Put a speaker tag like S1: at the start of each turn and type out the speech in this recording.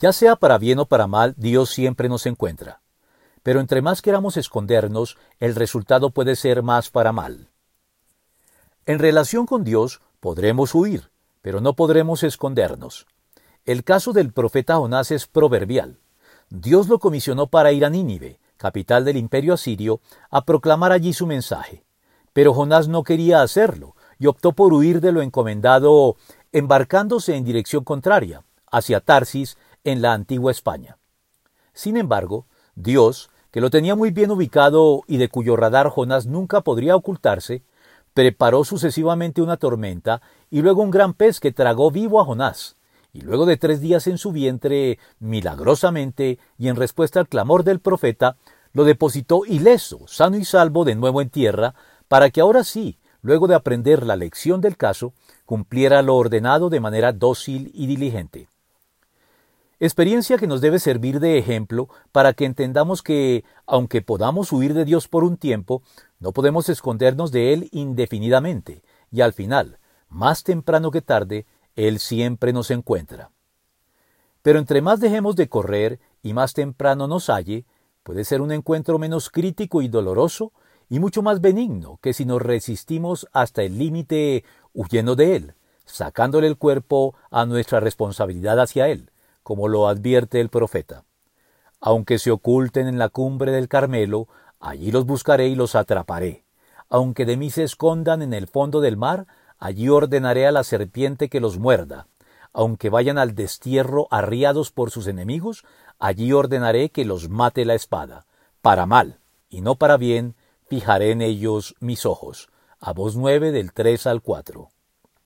S1: Ya sea para bien o para mal, Dios siempre nos encuentra. Pero entre más queramos escondernos, el resultado puede ser más para mal. En relación con Dios podremos huir, pero no podremos escondernos. El caso del profeta Jonás es proverbial. Dios lo comisionó para ir a Nínive, capital del imperio asirio, a proclamar allí su mensaje. Pero Jonás no quería hacerlo y optó por huir de lo encomendado, embarcándose en dirección contraria, hacia Tarsis, en la antigua España. Sin embargo, Dios, que lo tenía muy bien ubicado y de cuyo radar Jonás nunca podría ocultarse, preparó sucesivamente una tormenta y luego un gran pez que tragó vivo a Jonás, y luego de tres días en su vientre, milagrosamente, y en respuesta al clamor del profeta, lo depositó ileso, sano y salvo de nuevo en tierra, para que ahora sí, luego de aprender la lección del caso, cumpliera lo ordenado de manera dócil y diligente. Experiencia que nos debe servir de ejemplo para que entendamos que, aunque podamos huir de Dios por un tiempo, no podemos escondernos de Él indefinidamente, y al final, más temprano que tarde, Él siempre nos encuentra. Pero entre más dejemos de correr y más temprano nos halle, puede ser un encuentro menos crítico y doloroso y mucho más benigno que si nos resistimos hasta el límite huyendo de Él, sacándole el cuerpo a nuestra responsabilidad hacia Él, como lo advierte el profeta. Aunque se oculten en la cumbre del Carmelo, allí los buscaré y los atraparé. Aunque de mí se escondan en el fondo del mar, allí ordenaré a la serpiente que los muerda. Aunque vayan al destierro arriados por sus enemigos, allí ordenaré que los mate la espada. Para mal, y no para bien, fijaré en ellos mis ojos. A voz nueve del tres al cuatro.